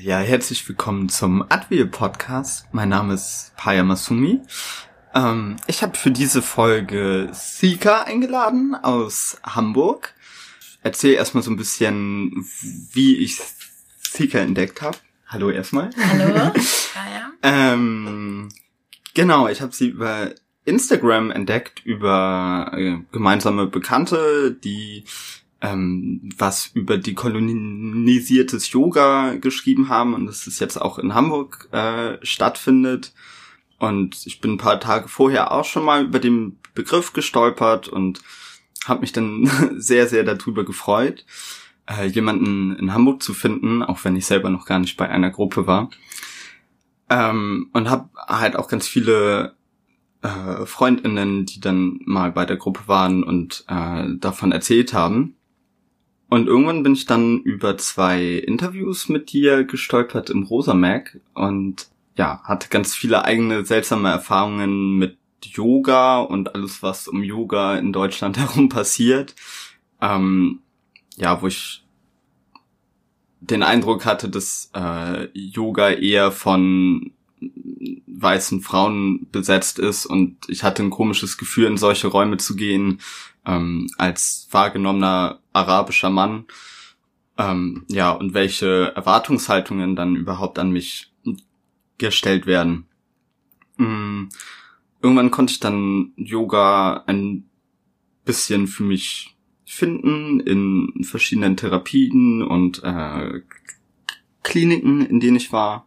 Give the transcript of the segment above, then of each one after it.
Ja, herzlich willkommen zum Advil Podcast. Mein Name ist Paya Masumi. Ähm, ich habe für diese Folge Sika eingeladen aus Hamburg. Erzähl erstmal so ein bisschen, wie ich Sika entdeckt habe. Hallo erstmal. Hallo. Paya. ähm, genau, ich habe sie über Instagram entdeckt, über äh, gemeinsame Bekannte, die ähm, was über die kolonisiertes Yoga geschrieben haben und dass es jetzt auch in Hamburg äh, stattfindet. Und ich bin ein paar Tage vorher auch schon mal über den Begriff gestolpert und habe mich dann sehr, sehr darüber gefreut, äh, jemanden in Hamburg zu finden, auch wenn ich selber noch gar nicht bei einer Gruppe war. Ähm, und habe halt auch ganz viele äh, Freundinnen, die dann mal bei der Gruppe waren und äh, davon erzählt haben. Und irgendwann bin ich dann über zwei Interviews mit dir gestolpert im Rosa Mac und ja, hatte ganz viele eigene seltsame Erfahrungen mit Yoga und alles, was um Yoga in Deutschland herum passiert. Ähm, ja, wo ich den Eindruck hatte, dass äh, Yoga eher von weißen Frauen besetzt ist und ich hatte ein komisches Gefühl, in solche Räume zu gehen, ähm, als wahrgenommener arabischer Mann. Ähm, ja, und welche Erwartungshaltungen dann überhaupt an mich gestellt werden. Mhm. Irgendwann konnte ich dann Yoga ein bisschen für mich finden in verschiedenen Therapien und äh, Kliniken, in denen ich war.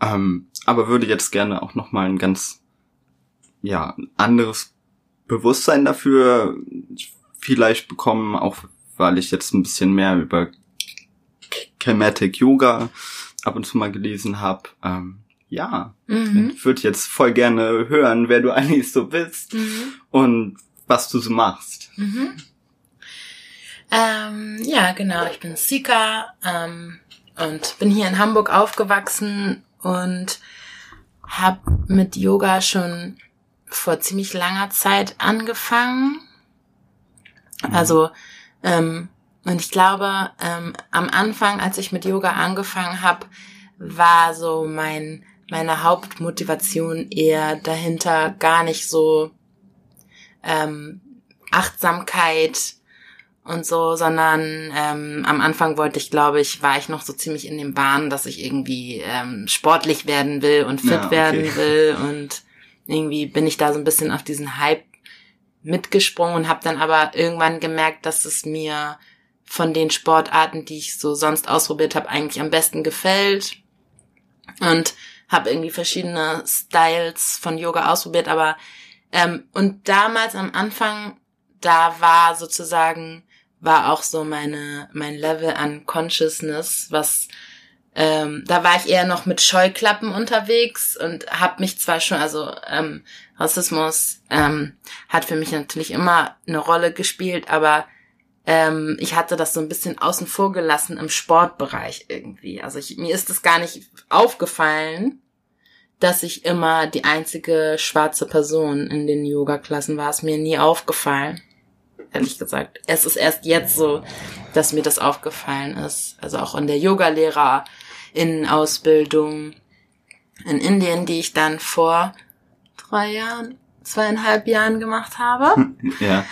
Ähm, aber würde jetzt gerne auch noch mal ein ganz ja anderes Bewusstsein dafür vielleicht bekommen, auch weil ich jetzt ein bisschen mehr über Chematic Yoga ab und zu mal gelesen habe. Ähm, ja, mhm. ich würde jetzt voll gerne hören, wer du eigentlich so bist mhm. und was du so machst. Mhm. Ähm, ja, genau. Ich bin Sika ähm, und bin hier in Hamburg aufgewachsen und habe mit Yoga schon vor ziemlich langer Zeit angefangen. Mhm. Also, ähm, und ich glaube, ähm, am Anfang, als ich mit Yoga angefangen habe, war so mein meine Hauptmotivation eher dahinter gar nicht so ähm, Achtsamkeit und so, sondern ähm, am Anfang wollte ich, glaube ich, war ich noch so ziemlich in dem Bahn, dass ich irgendwie ähm, sportlich werden will und fit ja, okay. werden will und irgendwie bin ich da so ein bisschen auf diesen Hype mitgesprungen und habe dann aber irgendwann gemerkt, dass es mir von den Sportarten, die ich so sonst ausprobiert habe, eigentlich am besten gefällt. Und habe irgendwie verschiedene Styles von Yoga ausprobiert, aber ähm, und damals am Anfang, da war sozusagen war auch so meine mein Level an Consciousness, was ähm, da war ich eher noch mit Scheuklappen unterwegs und habe mich zwar schon, also ähm, Rassismus ähm, hat für mich natürlich immer eine Rolle gespielt, aber ähm, ich hatte das so ein bisschen außen vor gelassen im Sportbereich irgendwie. Also ich, mir ist es gar nicht aufgefallen, dass ich immer die einzige schwarze Person in den Yoga-Klassen war. Es mir nie aufgefallen ehrlich gesagt. Es ist erst jetzt so, dass mir das aufgefallen ist. Also auch in der Yoga-Lehrer in Ausbildung in Indien, die ich dann vor drei Jahren, zweieinhalb Jahren gemacht habe. Ja.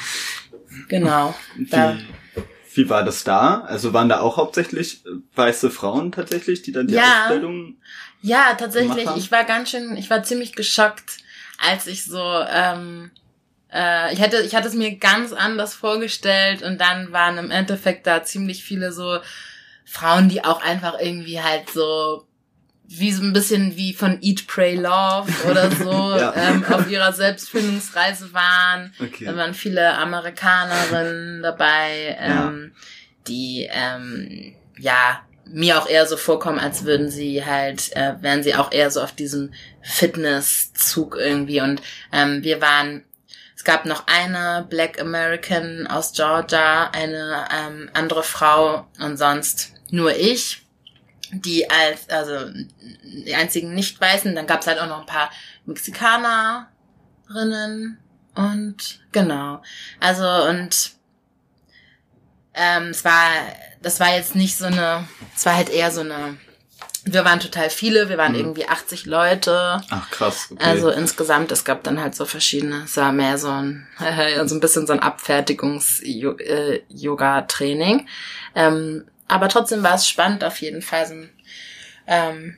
Genau. Da. Wie, wie war das da? Also waren da auch hauptsächlich weiße Frauen tatsächlich, die dann die ja, Ausbildung? Ja, tatsächlich. Ich war ganz schön, ich war ziemlich geschockt, als ich so, ähm, äh, ich hätte, ich hatte es mir ganz anders vorgestellt und dann waren im Endeffekt da ziemlich viele so Frauen, die auch einfach irgendwie halt so wie so ein bisschen wie von Eat, Pray, Love oder so ja. ähm, auf ihrer Selbstfindungsreise waren. Okay. Da waren viele Amerikanerinnen dabei, ähm, ja. die ähm, ja mir auch eher so vorkommen, als würden sie halt, äh, wären sie auch eher so auf diesem Fitnesszug irgendwie. Und ähm, wir waren es gab noch eine Black American aus Georgia, eine ähm, andere Frau und sonst nur ich, die als, also die einzigen Nicht-Weißen. Dann gab es halt auch noch ein paar Mexikanerinnen und genau. Also und ähm, es war, das war jetzt nicht so eine, es war halt eher so eine wir waren total viele, wir waren Mhm. irgendwie 80 Leute. Ach krass. Okay. Also insgesamt, es gab dann halt so verschiedene, es war mehr so ein, so ein bisschen so ein Abfertigungs-Yoga-Training. Ähm, aber trotzdem war es spannend, auf jeden Fall so ähm,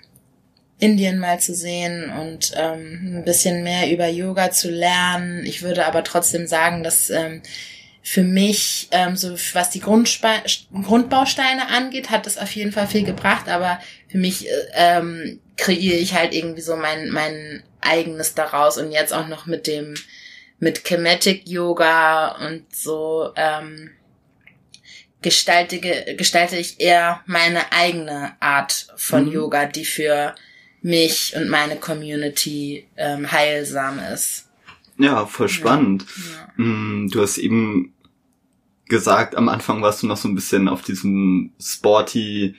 Indien mal zu sehen und ähm, ein bisschen mehr über Yoga zu lernen. Ich würde aber trotzdem sagen, dass ähm, für mich, ähm, so was die Grundspe Grundbausteine angeht, hat es auf jeden Fall viel gebracht, aber für mich äh, ähm, kreiere ich halt irgendwie so mein, mein eigenes daraus und jetzt auch noch mit dem, mit Kinetic Yoga und so, ähm, gestalte, gestalte ich eher meine eigene Art von Mhm. Yoga, die für mich und meine Community ähm, heilsam ist. ja, voll spannend. Ja. Mm, Du hast eben gesagt, am Anfang warst du noch so ein bisschen auf diesem sporty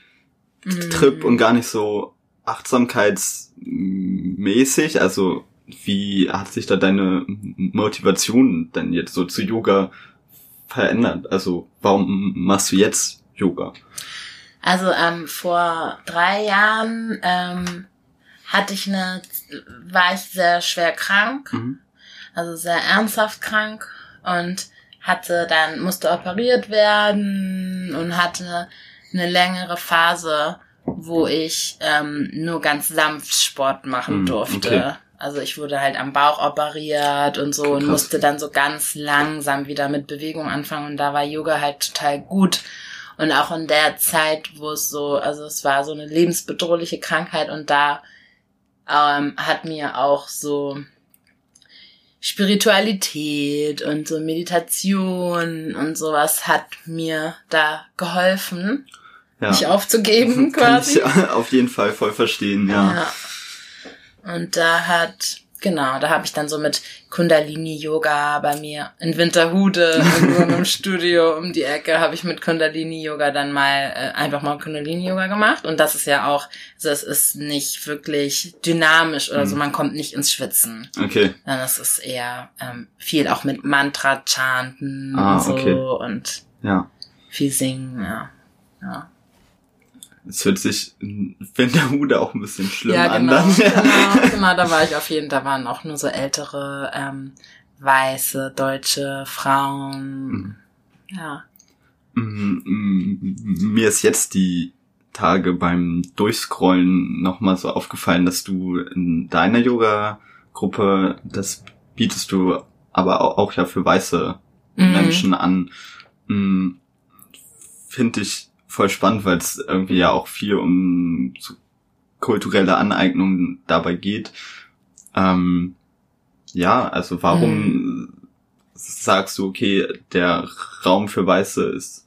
Trip Mhm. und gar nicht so achtsamkeitsmäßig. Also wie hat sich da deine Motivation denn jetzt so zu Yoga verändert? Also warum machst du jetzt Yoga? Also ähm, vor drei Jahren ähm, hatte ich eine, war ich sehr schwer krank, Mhm. also sehr ernsthaft krank und hatte dann musste operiert werden und hatte eine längere Phase, wo ich ähm, nur ganz sanft Sport machen Mhm, durfte. okay. Also ich wurde halt am Bauch operiert und so und Krass. musste dann so ganz langsam wieder mit Bewegung anfangen und da war Yoga halt total gut. Und auch in der Zeit, wo es so, also es war so eine lebensbedrohliche Krankheit und da ähm, hat mir auch so Spiritualität und so Meditation und sowas hat mir da geholfen, Ja. nicht aufzugeben Kann quasi. ich auf jeden Fall voll verstehen, ja. Ja. Und da hat, genau, da habe ich dann so mit Kundalini-Yoga bei mir in Winterhude, in einem Studio um die Ecke, habe ich mit Kundalini-Yoga dann mal äh, einfach mal Kundalini-Yoga gemacht. Und das ist ja auch, also es ist nicht wirklich dynamisch oder so, Mhm. man kommt nicht ins Schwitzen. Okay. Es ist eher ähm, viel auch mit Mantra-Chanten Ah, und so okay. und Ja. viel singen, ja. ja. Es hört sich in Winterhude auch ein bisschen schlimm ja, an. genau, Dann. genau, genau, da war ich auf jeden, da waren auch nur so ältere, ähm, weiße, deutsche Frauen. Mhm. Ja. Mm, Mir ist jetzt die Tage beim Durchscrollen nochmal so aufgefallen, dass du in deiner Yoga-Gruppe, das bietest du aber au- auch ja für weiße Mhm. Menschen an. Mm, Finde ich voll spannend, weil es irgendwie ja auch viel um so kulturelle Aneignung dabei geht. Ähm, ja, also warum sagst du, okay, der Raum für Weiße ist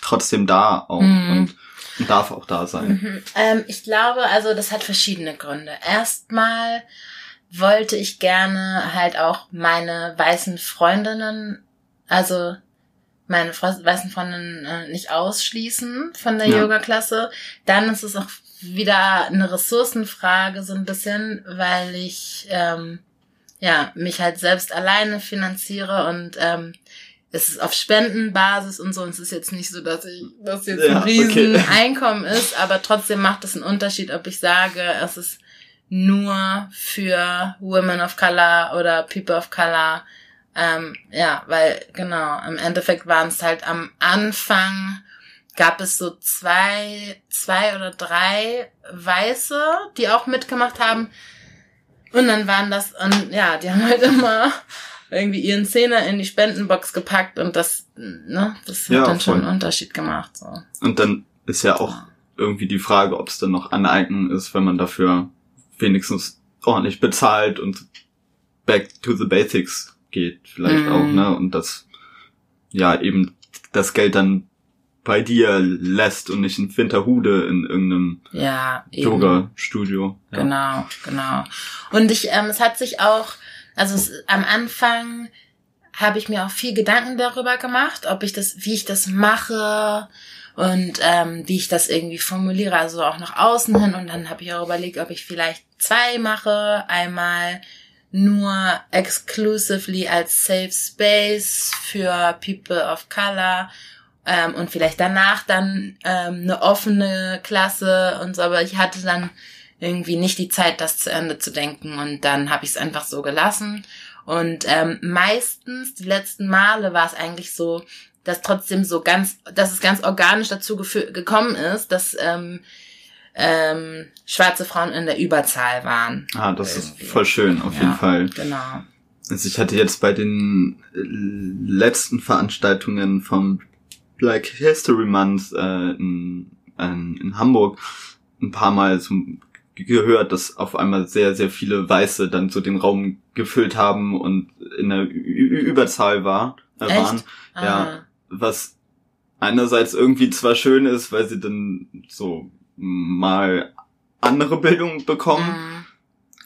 trotzdem da auch Mhm. und, und darf auch da sein. Mhm. Ähm, ich glaube, also das hat verschiedene Gründe. Erstmal wollte ich gerne halt auch meine weißen Freundinnen, also meine weißen Freundinnen äh, nicht ausschließen von der Ja. Yoga-Klasse. Dann ist es auch wieder eine Ressourcenfrage so ein bisschen, weil ich ähm, ja mich halt selbst alleine finanziere und ähm, es ist auf Spendenbasis und so. Und es ist jetzt nicht so, dass ich das jetzt Ja, ein riesen okay. Einkommen ist, aber trotzdem macht es einen Unterschied, ob ich sage, es ist nur für Women of Color oder People of Color. Ähm, ja, weil genau, im Endeffekt waren es halt am Anfang gab es so zwei, zwei oder drei Weiße, die auch mitgemacht haben. Und dann waren das, und ja, die haben halt immer irgendwie ihren Zehner in die Spendenbox gepackt und das, ne, das hat Ja, dann schon voll. einen Unterschied gemacht, so. Und dann ist ja auch irgendwie die Frage, ob es dann noch Aneignung ist, wenn man dafür wenigstens ordentlich bezahlt und back to the basics geht, vielleicht Mhm. auch, ne? Und das ja eben das Geld dann bei dir lässt und nicht in Winterhude in irgendeinem Ja. Yoga-Studio. Ja. Genau, genau. Und ich, ähm, es hat sich auch, also es, am Anfang habe ich mir auch viel Gedanken darüber gemacht, ob ich das, wie ich das mache und ähm, wie ich das irgendwie formuliere, also auch nach außen hin. Und dann habe ich auch überlegt, ob ich vielleicht zwei mache, einmal nur exclusively als Safe Space für People of Color ähm, und vielleicht danach dann ähm, eine offene Klasse und so, aber ich hatte dann irgendwie nicht die Zeit, das zu Ende zu denken und dann habe ich es einfach so gelassen. Und ähm, meistens, die letzten Male war es eigentlich so, dass trotzdem so ganz, dass es ganz organisch dazu gekommen ist, dass ähm, ähm, schwarze Frauen in der Überzahl waren. Ah, das irgendwie. ist voll schön, auf ja, jeden Fall. Genau. Also ich hatte jetzt bei den letzten Veranstaltungen vom Black History Month äh, in, in, in Hamburg ein paar Mal so gehört, dass auf einmal sehr, sehr viele Weiße dann so den Raum gefüllt haben und in der Ü Überzahl war, äh, waren. Ah. Ja, was einerseits irgendwie zwar schön ist, weil sie dann so mal andere Bildung bekommen, mm.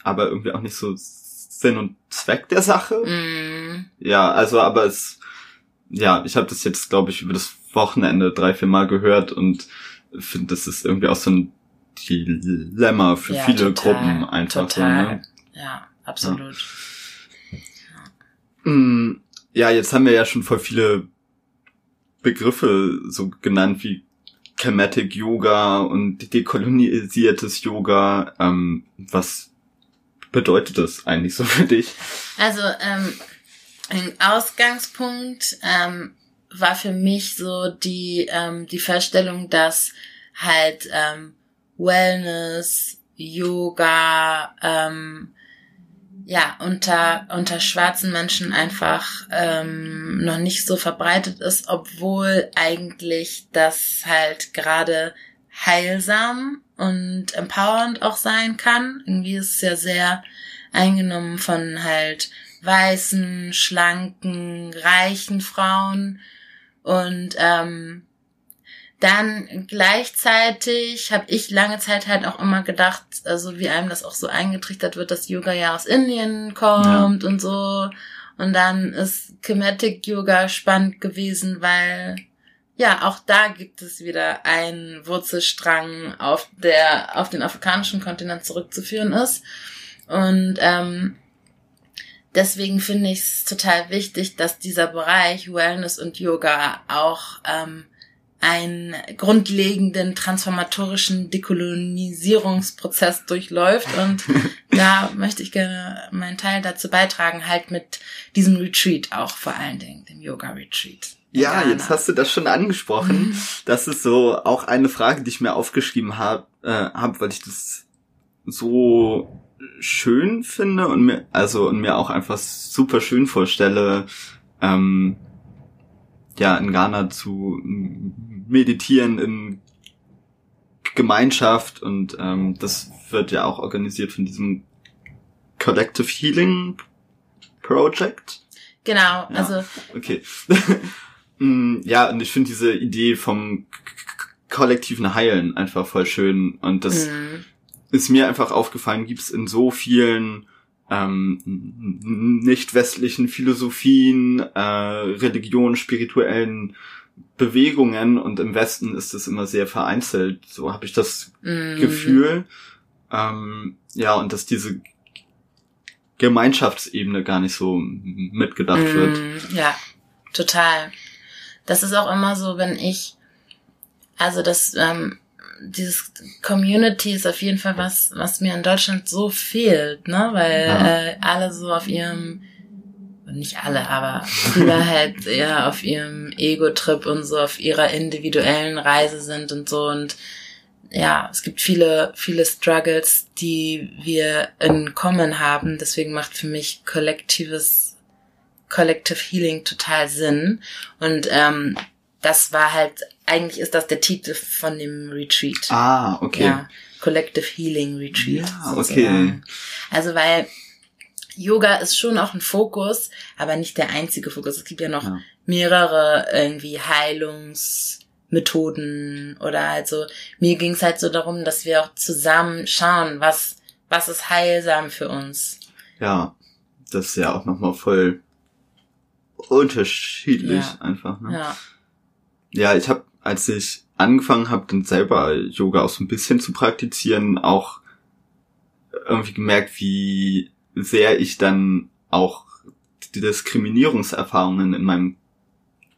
aber irgendwie auch nicht so Sinn und Zweck der Sache. Mm. Ja, also aber es, ja, ich habe das jetzt, glaube ich, über das Wochenende drei, vier Mal gehört und finde, das ist irgendwie auch so ein Dilemma für ja, viele total, Gruppen einfach. Total. So, ne? Ja, absolut. Ja. Mm, ja, jetzt haben wir ja schon voll viele Begriffe so genannt wie Chematic Yoga und dekolonisiertes Yoga. Ähm, was bedeutet das eigentlich so für dich? Also ähm, ein Ausgangspunkt ähm, war für mich so die, ähm, die Feststellung, dass halt ähm, Wellness, Yoga, ähm, ja, unter, unter schwarzen Menschen einfach ähm, noch nicht so verbreitet ist, obwohl eigentlich das halt gerade heilsam und empowernd auch sein kann. Irgendwie ist es ja sehr eingenommen von halt weißen, schlanken, reichen Frauen. Und ähm, dann gleichzeitig habe ich lange Zeit halt auch immer gedacht, also wie einem das auch so eingetrichtert wird, dass Yoga ja aus Indien kommt ja. und so. Und dann ist Kemetic Yoga spannend gewesen, weil ja, auch da gibt es wieder einen Wurzelstrang, auf der auf den afrikanischen Kontinent zurückzuführen ist. Und ähm, deswegen finde ich es total wichtig, dass dieser Bereich Wellness und Yoga auch ähm, einen grundlegenden transformatorischen Dekolonisierungsprozess durchläuft und da möchte ich gerne meinen Teil dazu beitragen, halt mit diesem Retreat auch vor allen Dingen, dem Yoga Retreat. Ja, Ghana. jetzt hast du das schon angesprochen. Das ist so auch eine Frage, die ich mir aufgeschrieben habe, äh, hab, weil ich das so schön finde und mir also und mir auch einfach super schön vorstelle, ähm, ja in Ghana zu meditieren in Gemeinschaft und ähm, das wird ja auch organisiert von diesem Collective Healing Project. Genau, ja, also okay. Mm, ja, und ich finde diese Idee vom kollektiven Heilen einfach voll schön und das mhm. ist mir einfach aufgefallen, gibt's in so vielen ähm, nicht westlichen Philosophien, äh, Religionen, spirituellen Bewegungen und im Westen ist es immer sehr vereinzelt. So habe ich das mm. Gefühl. Ähm, ja, und dass diese Gemeinschaftsebene gar nicht so mitgedacht mm, wird. Ja, total. Das ist auch immer so, wenn ich, also das, ähm, dieses Community ist auf jeden Fall was, was mir in Deutschland so fehlt, ne? Weil ja. äh, alle so auf ihrem nicht alle, aber viele halt eher auf ihrem Ego-Trip und so auf ihrer individuellen Reise sind und so und ja, es gibt viele, viele Struggles, die wir in Common haben. Deswegen macht für mich kollektives, Collective Healing total Sinn. Und ähm, das war halt, eigentlich ist das der Titel von dem Retreat. Ah, okay. Ja, Collective Healing Retreat. Ja, okay. Also weil Yoga ist schon auch ein Fokus, aber nicht der einzige Fokus. Es gibt ja noch ja. mehrere irgendwie Heilungsmethoden oder also mir ging es halt so darum, dass wir auch zusammen schauen, was was ist heilsam für uns. Ja, das ist ja auch nochmal voll unterschiedlich ja. einfach. Ne? Ja. ja, ich habe, als ich angefangen habe, dann selber Yoga auch so ein bisschen zu praktizieren, auch irgendwie gemerkt, wie sehr ich dann auch die Diskriminierungserfahrungen in meinem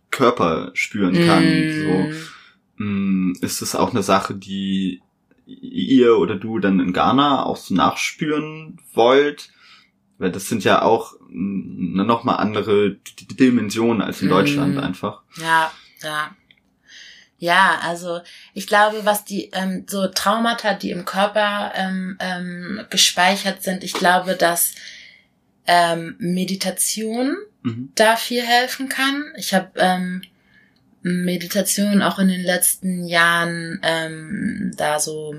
Körper spüren kann. Mm. So mm, ist es auch eine Sache, die ihr oder du dann in Ghana auch so nachspüren wollt? Weil das sind ja auch mm, eine nochmal andere Dimensionen als in Mm. Deutschland einfach. Ja, ja. Ja, also ich glaube, was die ähm, so Traumata, die im Körper ähm, ähm, gespeichert sind, ich glaube, dass ähm, Meditation Mhm. da viel helfen kann. Ich habe ähm, Meditation auch in den letzten Jahren ähm, da so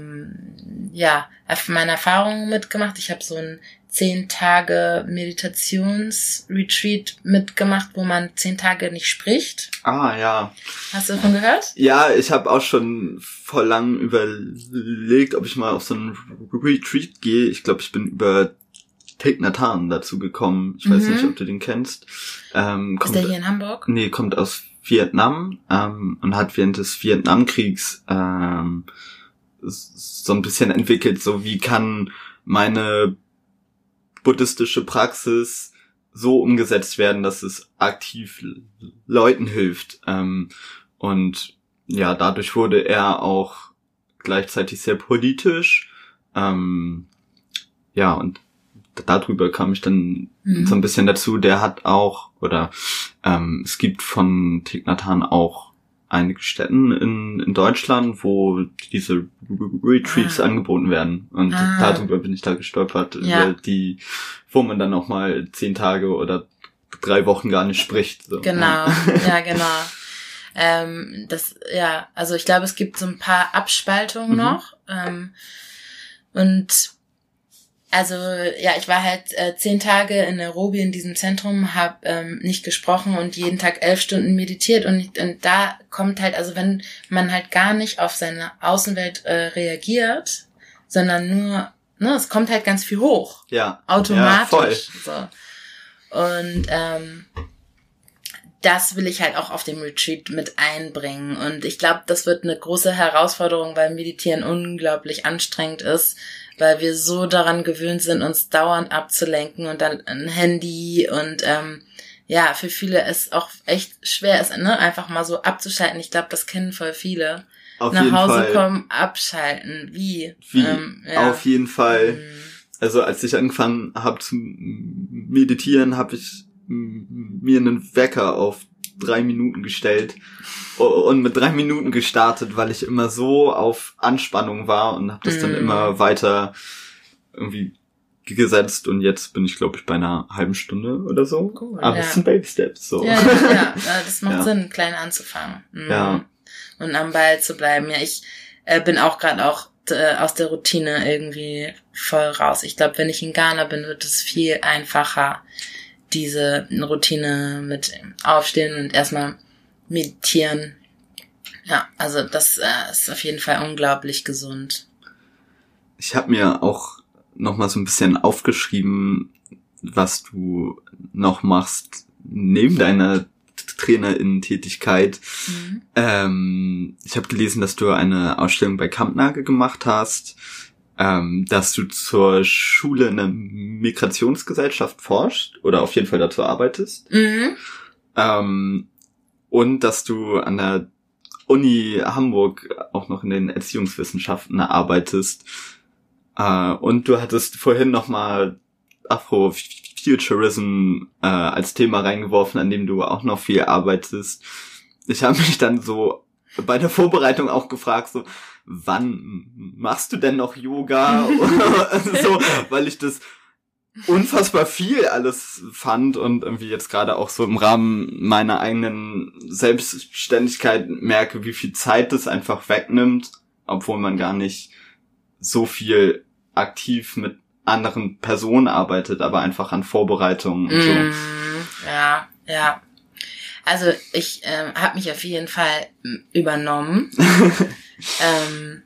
ja auf meine Erfahrungen mitgemacht. Ich habe so ein zehn Tage Meditationsretreat mitgemacht, wo man zehn Tage nicht spricht. Ah ja. Hast du davon gehört? Ja, ich habe auch schon vor lang überlegt, ob ich mal auf so einen Retreat gehe. Ich glaube, ich bin über Take Nathan dazu gekommen. Ich weiß Mhm. nicht, ob du den kennst. Ähm, Ist kommt, der hier in Hamburg? nee, kommt aus Vietnam ähm, und hat während des Vietnamkriegs ähm, so ein bisschen entwickelt, so wie kann meine buddhistische Praxis so umgesetzt werden, dass es aktiv Leuten hilft. Ähm, und ja, dadurch wurde er auch gleichzeitig sehr politisch. Ähm, ja, und darüber kam ich dann Mhm. so ein bisschen dazu. Der hat auch, oder ähm, es gibt von Hanh auch einige Städten in, in Deutschland, wo diese Retreats Ah. angeboten werden. Und Ah. darüber bin ich da gestolpert, Ja. die, wo man dann auch mal zehn Tage oder drei Wochen gar nicht spricht. So. Genau, ja, genau. Ähm, das, ja, also ich glaube, es gibt so ein paar Abspaltungen Mhm. noch. Ähm, und also ja, ich war halt äh, zehn Tage in Nairobi in diesem Zentrum, habe ähm, nicht gesprochen und jeden Tag elf Stunden meditiert und, und da kommt halt, also wenn man halt gar nicht auf seine Außenwelt äh, reagiert, sondern nur, ne, es kommt halt ganz viel hoch Ja, automatisch. Ja, so. Und ähm, das will ich halt auch auf dem Retreat mit einbringen. Und ich glaube, das wird eine große Herausforderung, weil Meditieren unglaublich anstrengend ist, weil wir so daran gewöhnt sind, uns dauernd abzulenken und dann ein Handy und ähm, ja, für viele ist auch echt schwer, ist, ne, einfach mal so abzuschalten. Ich glaube, das kennen voll viele. auf Nach Hause Fall. kommen, abschalten. Wie? Wie? Ähm, ja. Auf jeden Fall. Mhm. Also als ich angefangen habe zu meditieren, habe ich mir einen Wecker auf drei Minuten gestellt und mit drei Minuten gestartet, weil ich immer so auf Anspannung war und habe das dann Mm. immer weiter irgendwie gesetzt und jetzt bin ich glaube ich bei einer halben Stunde oder so. Cool, Aber ja. es sind Baby Steps so. Ja, ja, ja, das macht Ja. Sinn, klein anzufangen. Mhm. Ja. Und am Ball zu bleiben. Ja, ich äh, bin auch gerade auch äh, aus der Routine irgendwie voll raus. Ich glaube, wenn ich in Ghana bin, wird es viel einfacher, diese Routine mit Aufstehen und erstmal meditieren. Ja, also das äh, ist auf jeden Fall unglaublich gesund. Ich habe mir auch noch mal so ein bisschen aufgeschrieben, was du noch machst neben deiner Trainerinnen-Tätigkeit. Mhm. Ähm, ich habe gelesen, dass du eine Ausstellung bei Kampnagel gemacht hast, ähm, dass du zur Schule in der Migrationsgesellschaft forscht oder auf jeden Fall dazu arbeitest Mhm. ähm, und dass du an der Uni Hamburg auch noch in den Erziehungswissenschaften arbeitest. Äh, und du hattest vorhin nochmal Afrofuturism äh, als Thema reingeworfen, an dem du auch noch viel arbeitest. Ich habe mich dann so bei der Vorbereitung auch gefragt, so, wann machst du denn noch Yoga? so, weil ich das unfassbar viel alles fand und irgendwie jetzt gerade auch so im Rahmen meiner eigenen Selbstständigkeit merke, wie viel Zeit das einfach wegnimmt, obwohl man gar nicht so viel aktiv mit anderen Personen arbeitet, aber einfach an Vorbereitungen und so. Mm, ja, ja. Also ich ähm, habe mich auf jeden Fall m, übernommen. ähm,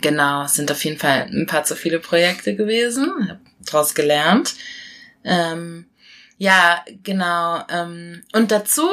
genau, es sind auf jeden Fall ein paar zu viele Projekte gewesen. Hab daraus gelernt. Ähm, ja, genau. Ähm, und dazu,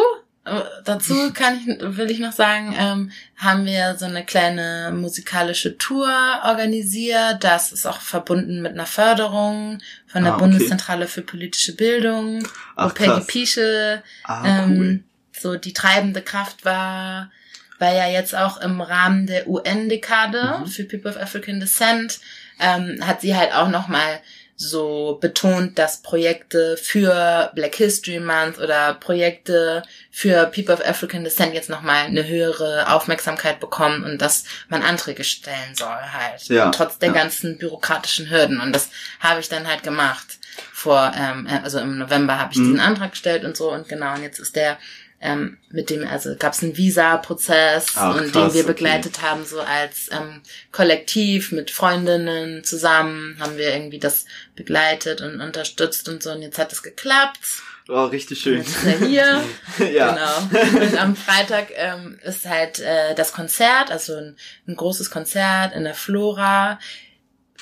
dazu kann ich, will ich noch sagen, ähm, haben wir so eine kleine musikalische Tour organisiert. Das ist auch verbunden mit einer Förderung von der Ah, okay. Bundeszentrale für politische Bildung, wo Ach, Peggy krass. Piesche Ah, ähm, cool. so die treibende Kraft war, weil ja jetzt auch im Rahmen der UN-Dekade mhm. für People of African Descent ähm, hat sie halt auch noch mal so betont, dass Projekte für Black History Month oder Projekte für People of African Descent jetzt nochmal eine höhere Aufmerksamkeit bekommen und dass man Anträge stellen soll halt. Ja, trotz der ja. ganzen bürokratischen Hürden. Und das habe ich dann halt gemacht. Vor, ähm, also im November habe ich mhm. diesen Antrag gestellt und so und genau, und jetzt ist der ähm, mit dem, also gab es einen Visa-Prozess und den wir begleitet okay. haben, so als ähm, Kollektiv mit Freundinnen zusammen, haben wir irgendwie das begleitet und unterstützt und so und jetzt hat es geklappt. Oh, richtig schön. Jetzt ist er hier. ja. Genau. Und am Freitag ähm, ist halt äh, das Konzert, also ein, ein großes Konzert in der Flora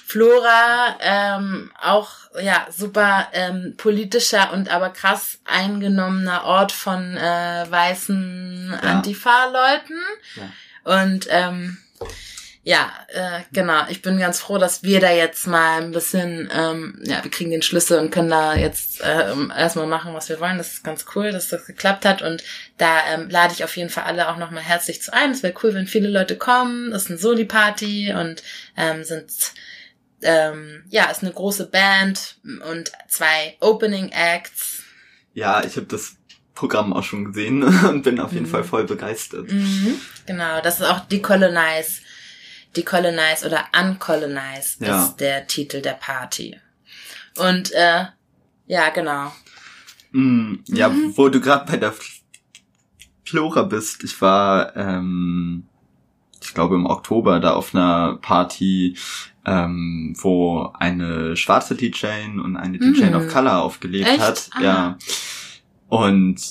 Flora ähm, auch ja super ähm, politischer und aber krass eingenommener Ort von äh, weißen ja. Antifa-Leuten. Ja. Und ähm, ja, äh, genau. Ich bin ganz froh, dass wir da jetzt mal ein bisschen, ähm, ja, wir kriegen den Schlüssel und können da jetzt äh, erstmal machen, was wir wollen. Das ist ganz cool, dass das geklappt hat. Und da ähm, lade ich auf jeden Fall alle auch nochmal herzlich zu ein. Es wäre cool, wenn viele Leute kommen. Das ist eine Soli-Party und ähm, sind ähm, ja, ist eine große Band und zwei Opening Acts. Ja, ich habe das Programm auch schon gesehen und bin auf jeden mhm. Fall voll begeistert. Mhm. Genau, das ist auch Decolonize. Decolonize oder Uncolonize ja. ist der Titel der Party. Und äh, ja, genau. Mm, ja, mhm. wo du gerade bei der Flora bist, ich war, ähm, glaube im Oktober da auf einer Party ähm, wo eine schwarze DJ und eine DJ mhm. of Color aufgelegt Echt? hat. Ah. Ja. Und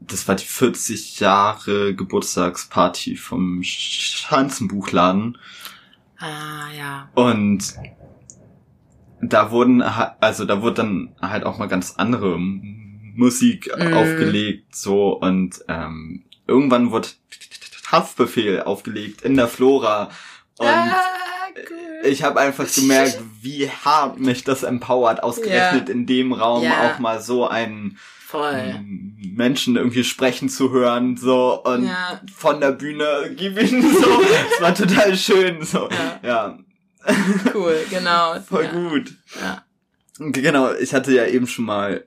das war die 40 Jahre Geburtstagsparty vom Schanzenbuchladen. Ah, ja. Und da wurden, also da wurde dann halt auch mal ganz andere Musik mm. aufgelegt, so, und ähm, irgendwann wurde Haftbefehl aufgelegt in der Flora. Und ah ich habe einfach gemerkt, wie hart mich das empowert, ausgerechnet ja. in dem Raum ja. auch mal so einen Voll. Menschen irgendwie sprechen zu hören, so und ja. von der Bühne gewinnen, so. Es war total schön, so. Ja. Cool, genau. Voll gut. Ja. Genau, ich hatte ja eben schon mal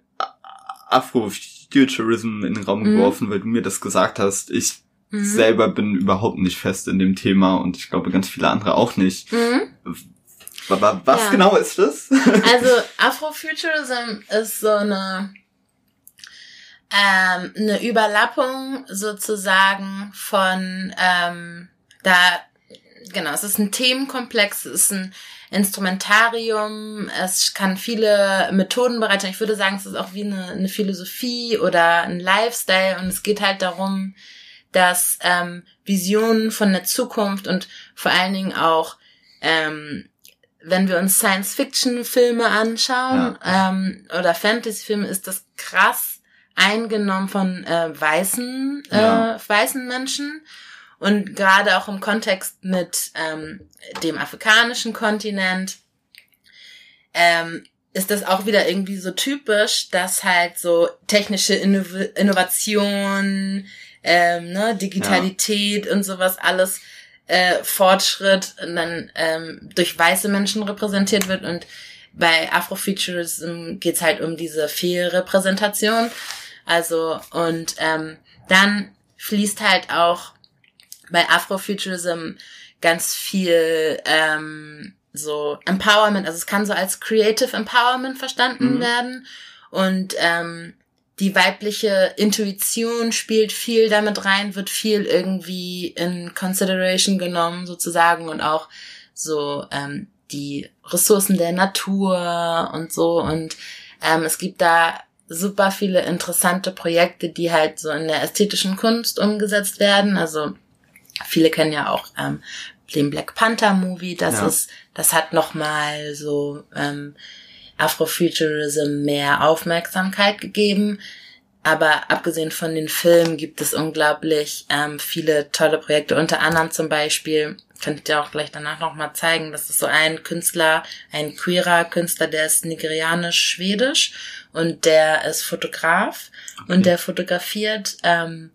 Afrofuturism in den Raum mhm. geworfen, weil du mir das gesagt hast. Ich Mhm. selber bin überhaupt nicht fest in dem Thema und ich glaube ganz viele andere auch nicht. Mhm. Aber was ja. genau ist das? also Afrofuturism ist so eine ähm, eine Überlappung sozusagen von ähm, da genau es ist ein Themenkomplex es ist ein Instrumentarium es kann viele Methoden bereiten ich würde sagen es ist auch wie eine, eine Philosophie oder ein Lifestyle und es geht halt darum dass ähm, Visionen von der Zukunft und vor allen Dingen auch, ähm, wenn wir uns Science-Fiction-Filme anschauen ja. ähm, oder Fantasy-Filme, ist das krass eingenommen von äh, weißen, äh, ja. weißen Menschen. Und gerade auch im Kontext mit ähm, dem afrikanischen Kontinent ähm, ist das auch wieder irgendwie so typisch, dass halt so technische Innov Innovation, ähm, ne, Digitalität ja. und sowas alles äh, Fortschritt und dann ähm, durch weiße Menschen repräsentiert wird und bei Afrofuturism geht's halt um diese Fehlrepräsentation. Also und ähm, dann fließt halt auch bei Afrofuturism ganz viel ähm, so Empowerment, also es kann so als Creative Empowerment verstanden mhm. werden und ähm, die weibliche Intuition spielt viel damit rein, wird viel irgendwie in Consideration genommen sozusagen und auch so ähm, die Ressourcen der Natur und so und ähm, es gibt da super viele interessante Projekte, die halt so in der ästhetischen Kunst umgesetzt werden. Also viele kennen ja auch ähm, den Black Panther Movie. Das ja. ist, das hat noch mal so ähm, Afrofuturism mehr Aufmerksamkeit gegeben. Aber abgesehen von den Filmen gibt es unglaublich ähm, viele tolle Projekte, unter anderem zum Beispiel kann ich dir auch gleich danach nochmal zeigen. Das ist so ein Künstler, ein queerer Künstler, der ist nigerianisch-schwedisch und der ist Fotograf okay. und der fotografiert ähm,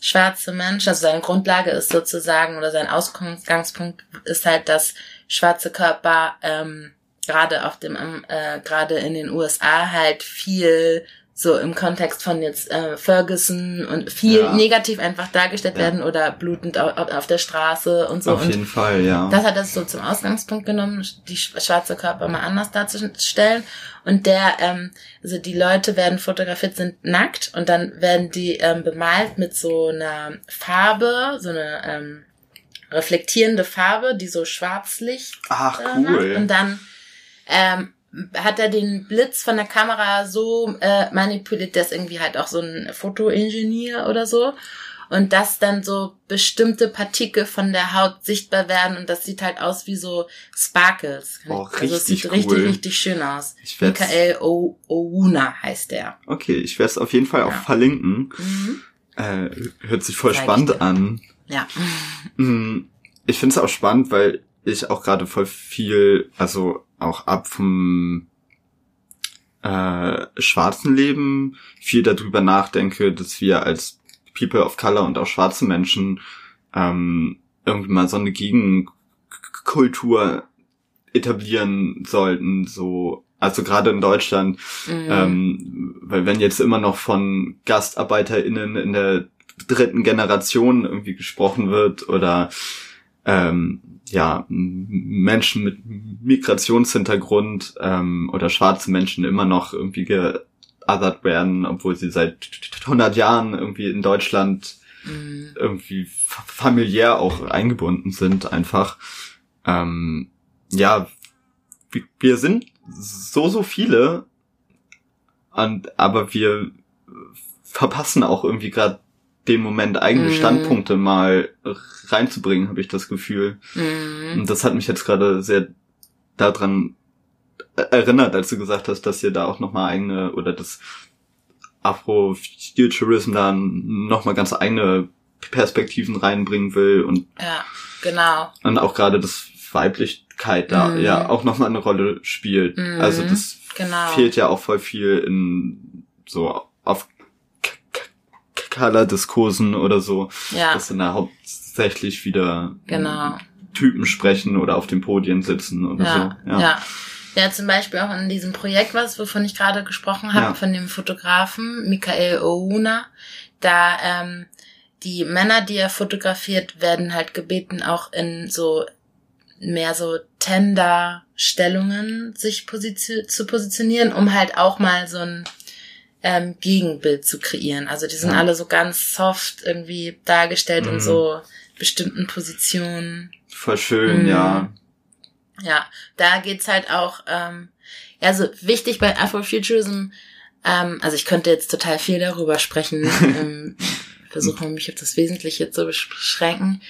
schwarze Menschen. Also seine Grundlage ist sozusagen oder sein Ausgangspunkt ist halt, dass schwarze Körper ähm, gerade auf dem äh, gerade in den USA halt viel so im Kontext von jetzt äh, Ferguson und viel ja. negativ einfach dargestellt ja. werden oder blutend auf, auf, der Straße und so. Auf und jeden Fall, ja. Das hat das so zum Ausgangspunkt genommen, die schwarze Körper mal anders darzustellen. Und der, ähm, also die Leute werden fotografiert, sind nackt und dann werden die ähm, bemalt mit so einer Farbe, so eine ähm, reflektierende Farbe, die so Schwarzlicht. Ach, cool. Macht. Und dann ähm, hat er den Blitz von der Kamera so äh, manipuliert, dass irgendwie halt auch so ein Fotoingenieur oder so und dass dann so bestimmte Partikel von der Haut sichtbar werden und das sieht halt aus wie so Sparkles. Oh, richtig also es sieht cool. richtig, richtig schön aus. Ich Michael Ouna heißt der. Okay, ich werde es auf jeden Fall ja. auch verlinken. Mhm. Äh, hört sich voll Zeig spannend an. Ja. Mm, ich finde es auch spannend, weil ich auch gerade voll viel, also auch ab vom äh, schwarzen Leben viel darüber nachdenke, dass wir als People of Color und auch schwarze Menschen ähm, irgendwie mal so eine Gegenkultur etablieren sollten, so also gerade in Deutschland, mhm. ähm, weil wenn jetzt immer noch von GastarbeiterInnen in der dritten Generation irgendwie gesprochen wird oder ähm, ja, Menschen mit Migrationshintergrund ähm, oder schwarze Menschen immer noch irgendwie geothert werden, obwohl sie seit 100 Jahren irgendwie in Deutschland mhm. irgendwie familiär auch eingebunden sind einfach. Ähm, ja, wir sind so, so viele, und, aber wir verpassen auch irgendwie gerade dem Moment eigene mhm. Standpunkte mal reinzubringen, habe ich das Gefühl. Mhm. Und das hat mich jetzt gerade sehr daran erinnert, als du gesagt hast, dass ihr da auch nochmal eigene oder das Afrofuturism da nochmal ganz eigene Perspektiven reinbringen will und ja, genau. Und auch gerade das Weiblichkeit da mhm. ja auch nochmal eine Rolle spielt. Mhm. Also das genau. fehlt ja auch voll viel in so auf Color-Diskursen oder so. Ja. Dass dann da hauptsächlich wieder genau. Typen sprechen oder auf den Podien sitzen oder ja. so. Ja. ja. Ja, zum Beispiel auch in diesem Projekt, was wovon ich gerade gesprochen habe, ja. von dem Fotografen Michael Ouna, da ähm, die Männer, die er fotografiert, werden halt gebeten, auch in so mehr so Tender-Stellungen sich positio zu positionieren, um halt auch mal so ein ähm, Gegenbild zu kreieren. Also die sind ja. alle so ganz soft irgendwie dargestellt mhm. in so bestimmten Positionen. Voll schön, mhm. ja. Ja, da geht's halt auch, ähm, ja, so wichtig bei Afrofuturism, ähm, also ich könnte jetzt total viel darüber sprechen, ähm, versuche mich auf das Wesentliche zu beschränken.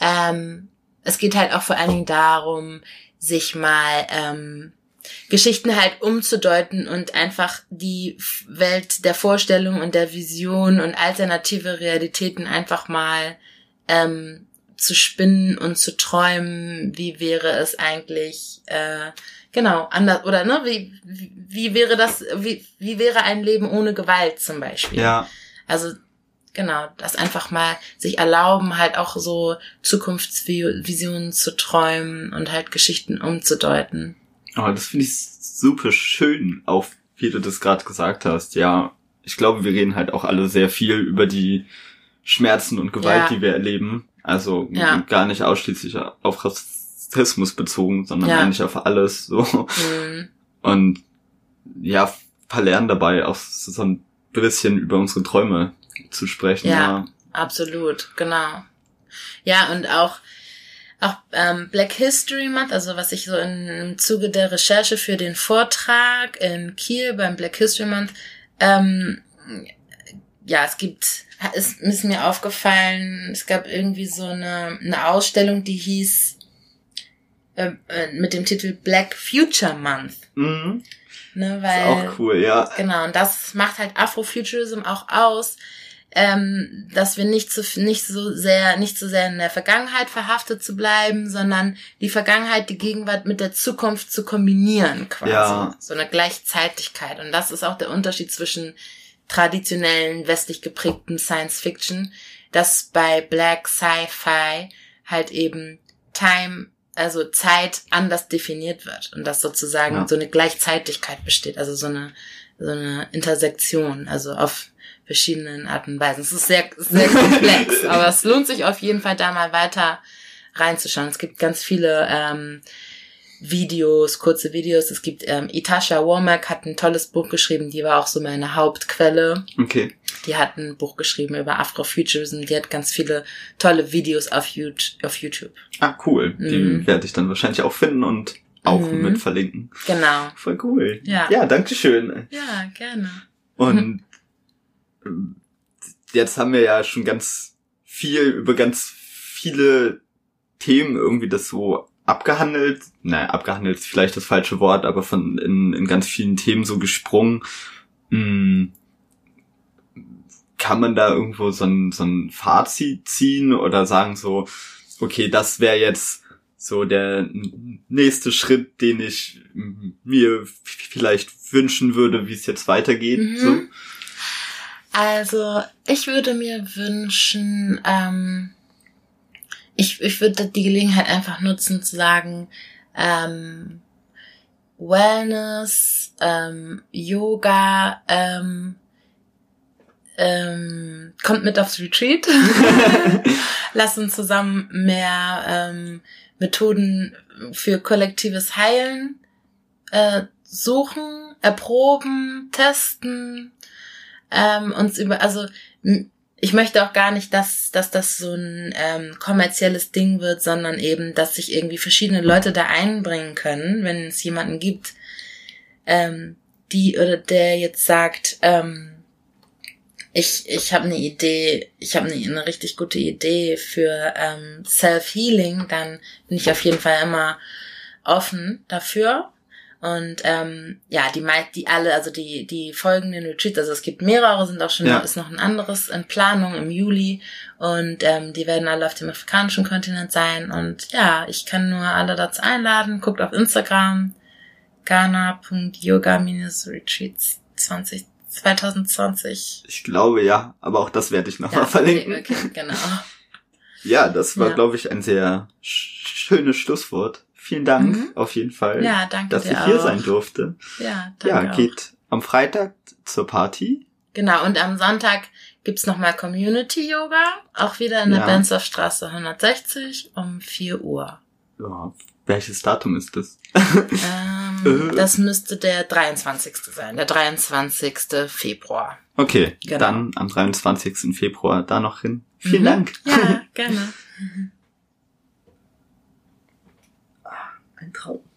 Ähm, es geht halt auch vor allen Dingen darum, sich mal ähm, Geschichten halt umzudeuten und einfach die Welt der Vorstellung und der Vision und alternative Realitäten einfach mal ähm, zu spinnen und zu träumen, wie wäre es eigentlich, äh, genau, anders, oder ne, wie, wie, wie wäre das, wie, wie wäre ein Leben ohne Gewalt zum Beispiel? Ja. Also, genau, das einfach mal sich erlauben, halt auch so Zukunftsvisionen zu träumen und halt Geschichten umzudeuten. Aber oh, das finde ich super schön, auch wie du das gerade gesagt hast. Ja, ich glaube, wir reden halt auch alle sehr viel über die Schmerzen und Gewalt, ja. die wir erleben. Also ja. gar nicht ausschließlich auf Rassismus bezogen, sondern ja. eigentlich auf alles so. Mhm. Und ja, verlernen dabei auch so ein bisschen über unsere Träume zu sprechen. Ja, ja. absolut, genau. Ja, und auch auch ähm, Black History Month, also was ich so in, im Zuge der Recherche für den Vortrag in Kiel beim Black History Month, ähm, ja, es gibt, es ist mir aufgefallen, es gab irgendwie so eine, eine Ausstellung, die hieß äh, äh, mit dem Titel Black Future Month. Mhm. Ne, weil, ist auch cool, ja. Genau, und das macht halt Afrofuturism auch aus, ähm, dass wir nicht so nicht so sehr nicht so sehr in der Vergangenheit verhaftet zu bleiben, sondern die Vergangenheit, die Gegenwart mit der Zukunft zu kombinieren quasi, Ja. so eine Gleichzeitigkeit. Und das ist auch der Unterschied zwischen traditionellen westlich geprägten Science Fiction, dass bei Black Sci-Fi halt eben Time also Zeit anders definiert wird und dass sozusagen Ja. so eine Gleichzeitigkeit besteht, also so eine so eine Intersektion, also auf verschiedenen Arten und Weisen. Es ist sehr sehr komplex, aber es lohnt sich auf jeden Fall da mal weiter reinzuschauen. Es gibt ganz viele ähm, Videos, kurze Videos. Es gibt ähm, Itasha Womack hat ein tolles Buch geschrieben, die war auch so meine Hauptquelle. Okay. Die hat ein Buch geschrieben über Afrofuturism. Die hat ganz viele tolle Videos auf YouTube. Ah, cool. Die Mhm. werde ich dann wahrscheinlich auch finden und auch Mhm. mit verlinken. Genau. Voll cool. Ja. Ja, danke schön. Ja, gerne. Und jetzt haben wir ja schon ganz viel über ganz viele Themen irgendwie das so abgehandelt. Naja, abgehandelt ist vielleicht das falsche Wort, aber von in, in ganz vielen Themen so gesprungen. Hm, kann man da irgendwo so ein, so ein Fazit ziehen oder sagen so, okay, das wäre jetzt so der nächste Schritt, den ich mir vielleicht wünschen würde, wie es jetzt weitergeht. Mhm. So. Also, ich würde mir wünschen, ähm, ich, ich würde die Gelegenheit einfach nutzen zu sagen, ähm, Wellness, ähm, Yoga, ähm, ähm, kommt mit aufs Retreat. Lass uns zusammen mehr ähm, Methoden für kollektives Heilen äh, suchen, erproben, testen, ähm, uns über, also ich möchte auch gar nicht, dass, dass das so ein ähm, kommerzielles Ding wird, sondern eben, dass sich irgendwie verschiedene Leute da einbringen können, wenn es jemanden gibt, ähm, die oder der jetzt sagt, ähm, ich, ich habe eine Idee, ich habe eine, eine richtig gute Idee für ähm, Self-Healing, dann bin ich auf jeden Fall immer offen dafür. Und ähm, ja, die die alle, also die die folgenden Retreats, also es gibt mehrere, sind auch schon Ja. ist noch ein anderes in Planung im Juli und ähm, die werden alle auf dem afrikanischen Kontinent sein und ja, ich kann nur alle dazu einladen. Guckt auf Instagram ghana.yoga-retreats 20 2020. Ich glaube ja, aber auch das werde ich nochmal Ja, verlinken. Okay, okay, genau. Ja, das war, Ja. glaube ich, ein sehr sch- schönes Schlusswort. Vielen Dank Mhm. auf jeden Fall, Ja, danke dass ich hier auch. sein durfte. Ja, Ja, danke auch. geht am Freitag zur Party. Genau, und am Sonntag gibt's nochmal Community Yoga, auch wieder in der Ja. Bensdorfstraße 160 um 4 Uhr. Ja, welches Datum ist das? Ähm, Äh. das müsste der 23. sein, der 23. Februar. Okay, Genau. dann am 23. Februar da noch hin. Vielen Mhm. Dank. Ja, gerne. Ein Traum.